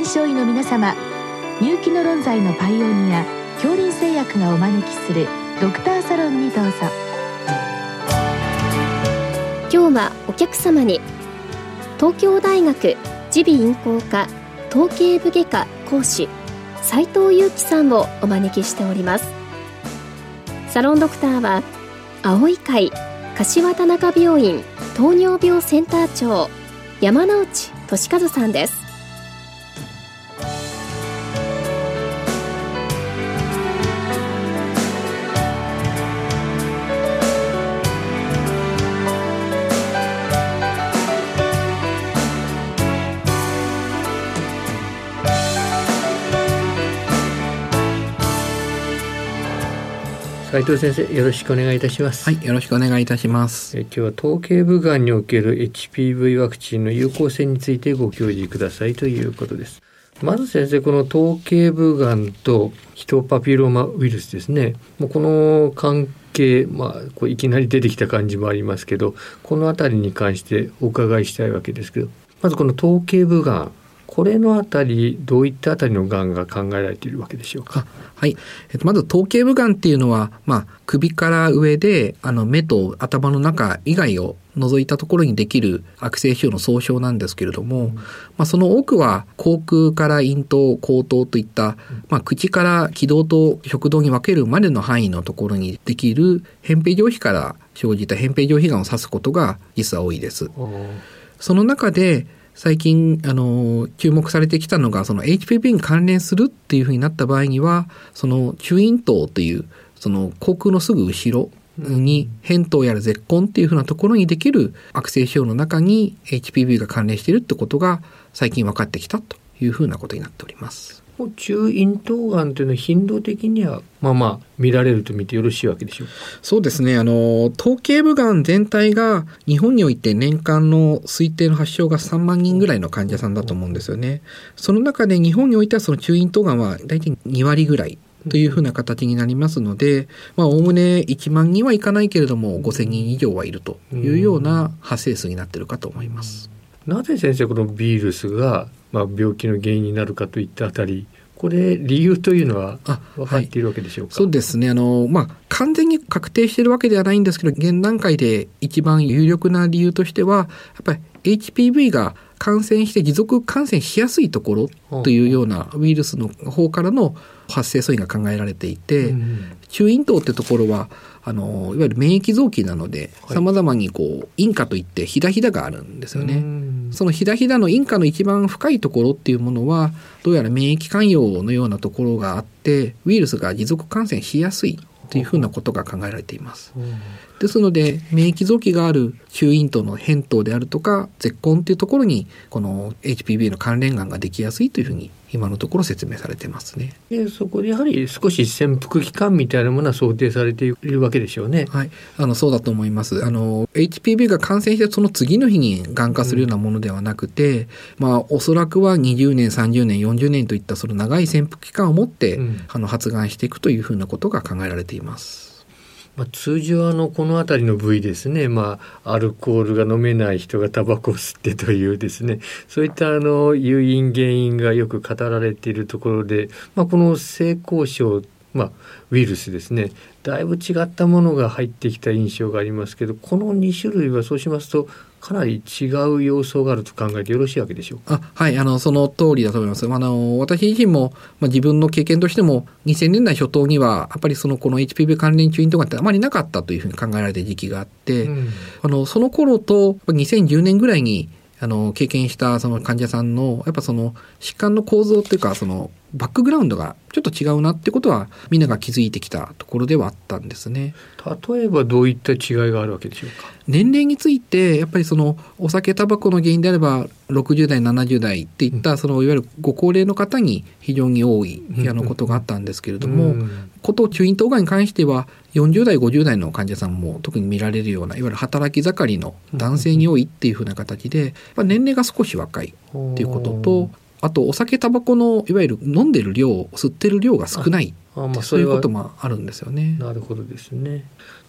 臨床医の皆様入気の論剤のパイオニア恐林製薬がお招きするドクターサロンにどうぞ。今日はお客様に東京大学耳鼻咽喉科統計部外科講師斉藤裕樹さんをお招きしております。サロンドクターは青い会柏田中病院糖尿病センター長山内俊和さんです。斉藤先生よろしくお願いいたします。はいよろしくお願いいたします。え今日は頭頸部がんにおける HPV ワクチンの有効性についてご教示くださいということです。まず先生この頭頸部がんとヒトパピローマウイルスですね。もうこの関係まあこういきなり出てきた感じもありますけどこの辺りに関してお伺いしたいわけですけどまずこの頭頸部がんこれのあたりどういったあたりのがんが考えられているわけでしょうか？はい。えっと、まず頭頸部がんっていうのは、まあ、首から上で、あの、目と頭の中以外を除いたところにできる悪性腫瘍の総称なんですけれども、うん、まあ、その多くは口腔から咽頭、口頭といった、まあ、口から気道と食道に分けるまでの範囲のところにできる扁平上皮から生じた扁平上皮がんを指すことが実は多いです。その中で、最近、あの、注目されてきたのが、その HPV に関連するっていうふうになった場合には、その中咽頭という、その口腔のすぐ後ろに扁桃やら絶根っていうふうなところにできる悪性腫瘍の中に HPV が関連しているってことが最近分かってきたというふうなことになっております。中咽頭がんというのは頻度的にはまあまあ見られると見てよろしいわけでしょうそうですね。あの頭頸部がん全体が日本において年間の推定の発症が3万人ぐらいの患者さんだと思うんですよね。その中で日本においてはその中咽頭がんは大体2割ぐらいというふうな形になりますので、まあ、おおむね1万人はいかないけれども、5000人以上はいるというような発生数になっているかと思います。なぜ先生、このビールスがまあ、病気の原因になるかといったあたりこれ理由というのは分かっているわけでしょうか、はい、そうですね。あの、まあ、完全に確定しているわけではないんですけど現段階で一番有力な理由としてはやっぱり HPV が感染して持続感染しやすいところというようなウイルスの方からの発生素因が考えられていて、うん、中咽頭ってところはあのいわゆる免疫臓器なのでさまざまにこう陰化といってひだひだがあるんですよね。そのひだひだの陰化の一番深いところっていうものはどうやら免疫寛容のようなところがあってウイルスが持続感染しやすいというふうなことが考えられています。ですので免疫臓器がある中咽頭の扁桃であるとか絶根っていうところにこの HPV の関連がんができやすいというふうに今のところ説明されてますね。でそこでやはり少し潜伏期間みたいなものは想定されているわけでしょうね。はい、あのそうだと思います。あの HPV が感染してその次の日にがん化するようなものではなくて、うん、まあおそらくは20年、30年、40年といったその長い潜伏期間を持って、うん、あの発がんしていくというふうなことが考えられています。まあ、通常あのこの辺りの部位ですね、まあ、アルコールが飲めない人がタバコを吸ってというですね。そういったあの誘因原因がよく語られているところで、まあ、この性交渉まあ、ウイルスですね。だいぶ違ったものが入ってきた印象がありますけどこの2種類はそうしますとかなり違う要素があると考えてよろしいわけでしょうか？はい、あの、その通りだと思います。あの、私自身も、まあ、自分の経験としても、2000年代初頭には、やっぱりその、この HPV 関連中咽頭がんってあまりなかったというふうに考えられた時期があって、うん、あの、その頃と、2010年ぐらいに、あの、経験したその患者さんの、やっぱその、疾患の構造っていうか、その、バックグラウンドがちょっと違うなってことはみんなが気づいてきたところではあったんですね。例えばどういった違いがあるわけでしょうか？年齢についてやっぱりそのお酒タバコの原因であれば60代70代っていったそのいわゆるご高齢の方に非常に多いあのことがあったんですけれども、こと中咽頭がんに関しては40代50代の患者さんも特に見られるようないわゆる働き盛りの男性に多いっていうふうな形で年齢が少し若いっていうこととあとお酒タバコのいわゆる飲んでる量吸ってる量が少ないあまあそういうこともあるんですよね。なるほどですね。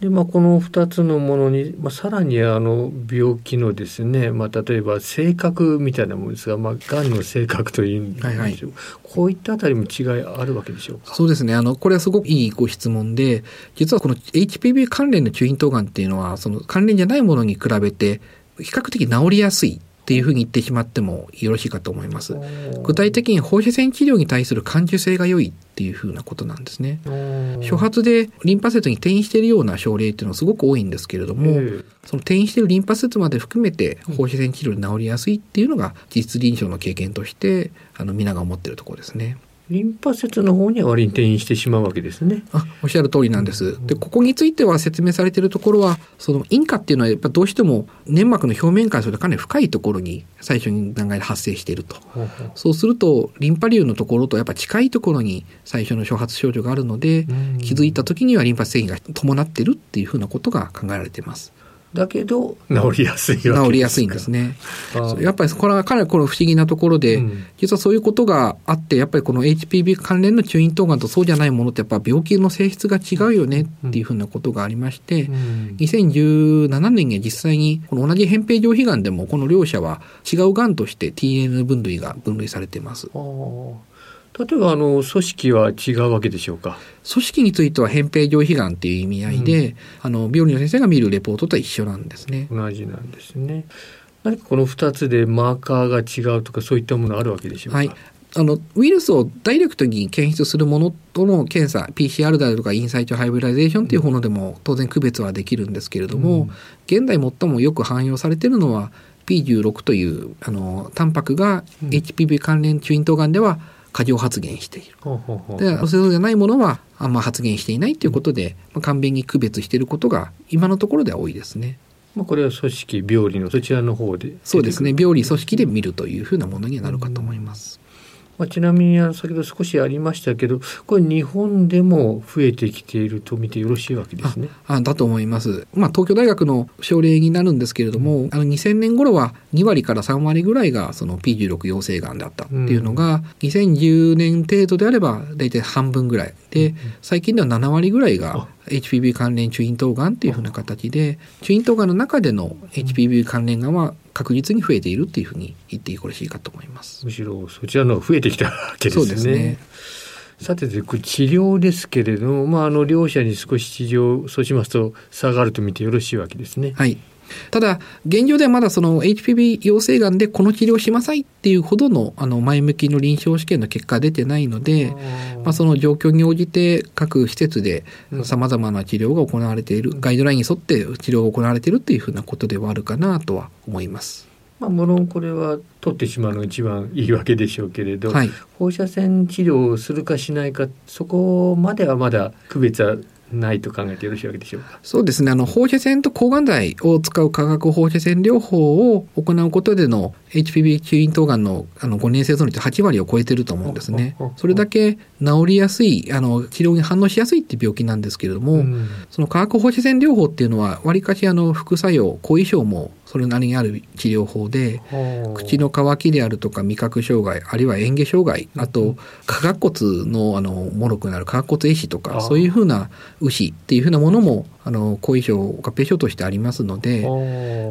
でまあ、この2つのものに、まあ、さらにあの病気のですね、まあ、例えば性格みたいなものですが、まあ、がんの性格というんでしょう、はいはい、こういったあたりも違いあるわけでしょうか？そうですね。あのこれはすごくいいご質問で実はこの HPV 関連の中咽頭がんっていうのはその関連じゃないものに比べて比較的治りやすいっていうふうに言ってしまってもよろしいかと思います。具体的に放射線治療に対する感受性が良いっていうふうなことなんですね。初発でリンパ節に転移しているような症例っていうのはすごく多いんですけれども、その転移しているリンパ節まで含めて放射線治療で治りやすいっていうのが実臨床の経験としてあの皆が思っているところですね。リンパ節の方には割に転移してしまうわけですね。あ、おっしゃる通りなんです。で、ここについては説明されているところは、そのインカっていうのはやっぱどうしても粘膜の表面からするとかなり深いところに最初に段階で発生していると。そうすると、リンパ瘤のところとやっぱ近いところに最初の初発症状があるので、気づいた時にはリンパ節が伴ってるっていうふうなことが考えられています。だけど治りやすい治りやすいんですね。やっぱりこれはかなりこの不思議なところで、うん、実はそういうことがあってやっぱりこの HPV 関連の中咽頭がんとそうじゃないものってやっぱ病気の性質が違うよねっていうふうなことがありまして、うん、2017年には実際にこの同じ扁平上皮がんでもこの両者は違うがんとして TN 分類が分類されています。例えばあの組織は違うわけでしょうか？組織については扁平上皮がんっていう意味合いで、うん、あの病理の先生が見るレポートと一緒なんですね。同じなんですね。何かこの2つでマーカーが違うとかそういったものあるわけでしょうか、はい、あのウイルスをダイレクトに検出するものとの検査 PCR であるとか in situ hybridization っていうものでも当然区別はできるんですけれども、うん、現代最もよく汎用されているのは P16 というあのタンパクが HPV 関連中咽頭がんでは、うん過剰発言している。でそうじゃないものはあんま発言していないということで、まあ、簡便に区別していることが今のところでは多いですね。まあ、これは組織病理のそちらの方でそうですね病理組織で見るというふうなものになるかと思います。まあ、ちなみに先ほど少しありましたけどこれ日本でも増えてきていると見てよろしいわけですね。あだと思います。まあ、東京大学の症例になるんですけれどもあの2000年頃は2割から3割ぐらいがその P16 陽性がんだったっていうのが、うん、2010年程度であれば大体半分ぐらいで最近では7割ぐらいが HPV 関連中咽頭がんっていうふうな形で中咽頭がんの中での HPV 関連がんは確実に増えているっていうふうに言ってよろしいかと思います。むしろそちらの増えてきたわけですね。そうですね。さてこれ治療ですけれども、まあ、あの両者に少し治療そうしますと下がると見てよろしいわけですね。はい。ただ、現状ではまだその HPV 陽性がんでこの治療しなさいっていうほどのあの前向きの臨床試験の結果が出てないので、まあ、その状況に応じて各施設で様々な治療が行われている、ガイドラインに沿って治療が行われているっていうふうなことではあるかなとは思います。まあ、無論これは取ってしまうのが一番いいわけでしょうけれど、はい、放射線治療をするかしないかそこまではまだ区別はないと考えてよろしいわけでしょうか？そうですね。あの、放射線と抗がん剤を使う化学放射線療法を行うことでの HPV 中咽頭がんのあの5年生存率8割を超えてると思うんですね。それだけ治りやすい、あの、治療に反応しやすいっていう病気なんですけれども、うん、その化学放射線療法っていうのは、わりかしあの、副作用、後遺症もそれなりにある治療法で、口の渇きであるとか味覚障害、あるいは嚥下障害、あと、下顎骨のあの、もろくなる下顎骨壊死とか、そういうふうな牛っていうふうなものも、あの、後遺症、合併症としてありますので、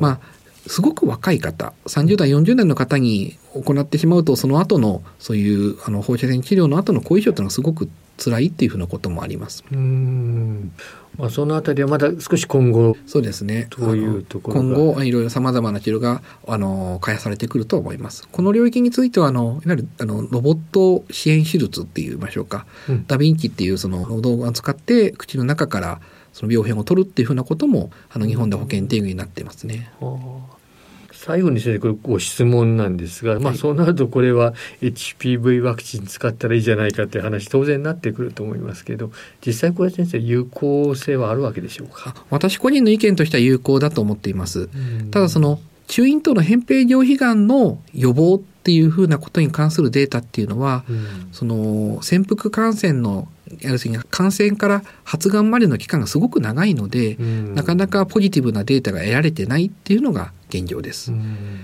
まあ、すごく若い方、30代、40代の方に行ってしまうと、その後の、そういうあの放射線治療の後の後遺症というのはすごく辛いっていうふうなこともあります。うんまあ、そのあたりはまだ少し今後そうですねというところ今後いろいろさまざまな治療があの開発されてくると思います。この領域についてはあのいわゆるあのロボット支援手術って言いましょうか、うん、ダヴィンチっていうその動画を使って口の中からその病変を取るっていうふうなこともあの日本で保険定義になっていますね。最後に先生これご質問なんですが、まあ、そうなるとこれは HPV ワクチン使ったらいいじゃないかっていう話当然なってくると思いますけど実際これ先生有効性はあるわけでしょうか？私個人の意見としては有効だと思っています。ただその中咽頭の扁平上皮がんの予防っていうふうなことに関するデータっていうのは、うん、その潜伏感染の要するに感染から発がんまでの期間がすごく長いので、うん、なかなかポジティブなデータが得られてないっていうのが現状です。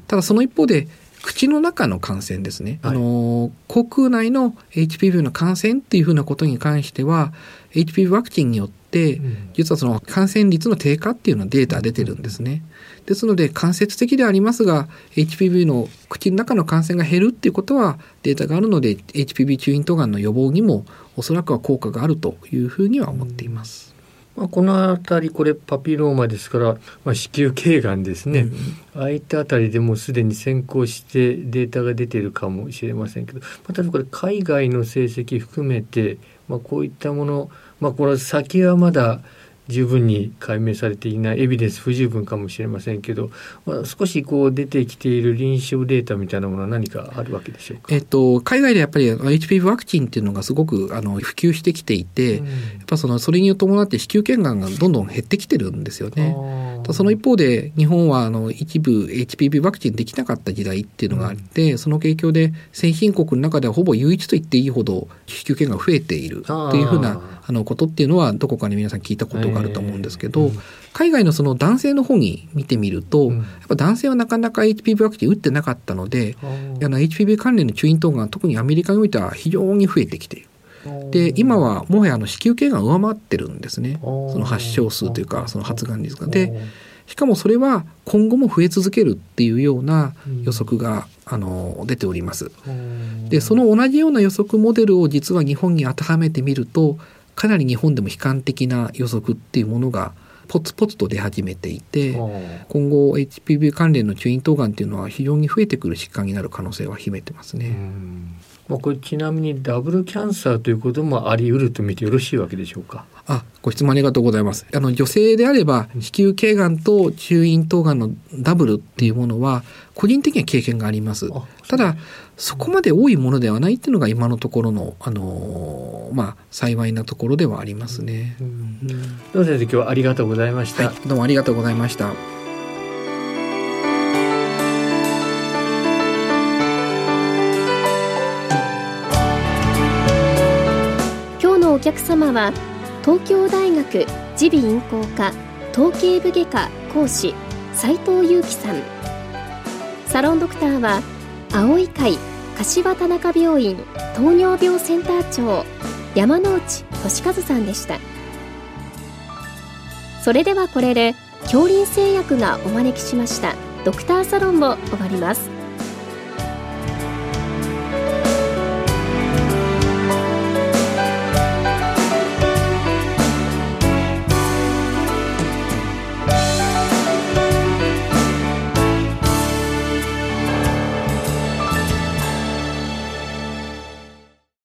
ただその一方で口の中の感染ですね。はいあの、口腔内の HPV の感染っていうふうなことに関しては、HPV ワクチンによって、実はその感染率の低下っていうのはデータ出てるんですね。ですので間接的ではありますが HPV の口の中の感染が減るっていうことはデータがあるので HPV 中咽頭がんの予防にもおそらくは効果があるというふうには思っています。まあ、この辺りこれパピローマですから、まあ、子宮頸がんですね、ああいったあたりでもうすでに先行してデータが出ているかもしれませんけど、まあ、これ海外の成績含めて、まあ、こういったもの、まあ、これ先はまだ十分に解明されていないエビデンス不十分かもしれませんけど、まあ、少しこう出てきている臨床データみたいなものは何かあるわけでしょうか？えっと、海外でやっぱり HPV ワクチンっていうのがすごくあの普及してきていて、うんやっぱそのそれに伴って子宮頸がんがどんどん減ってきてるんですよね。その一方で日本はあの一部 HPV ワクチンできなかった時代っていうのがあって、その影響で先進国の中ではほぼ唯一と言っていいほど子宮頸がんが増えているあーというふうなあのことっていうのはどこかに皆さん聞いたことがあると思うんですけど、えー海外のその男性の方に見てみると、うん。やっぱ男性はなかなか HPV ワクチン打ってなかったので、あの HPV 関連の中咽頭がん特にアメリカにおいては非常に増えてきている。で今はもはやあの子宮頸がん上回ってるんですね。その発症数というかその発がん率が。でしかもそれは今後も増え続けるっていうような予測が、あの出ております。でその同じような予測モデルを実は日本に当てはめてみるとかなり日本でも悲観的な予測っていうものがポツポツと出始めていて今後 HPV 関連の中咽頭がんっていうのは非常に増えてくる疾患になる可能性は秘めてますね。まあ、これちなみにダブルキャンサーということもあり得ると見てよろしいわけでしょうか？あ、ご質問ありがとうございます。あの、女性であれば、子宮頸がんと中咽頭がんのダブルっていうものは、個人的には経験があります。あ。ただ、そこまで多いものではないっていうのが今のところの、あのーまあ、幸いなところではありますね。どうも先生今日はありがとうございました。はい、どうもありがとうございました。客様は東京大学耳鼻咽喉科統計部外科講師斉藤裕樹さん。サロンドクターは青い会柏田中病院糖尿病センター長山内俊和さんでした。それではこれで恐林製薬がお招きしましたドクターサロンを終わります。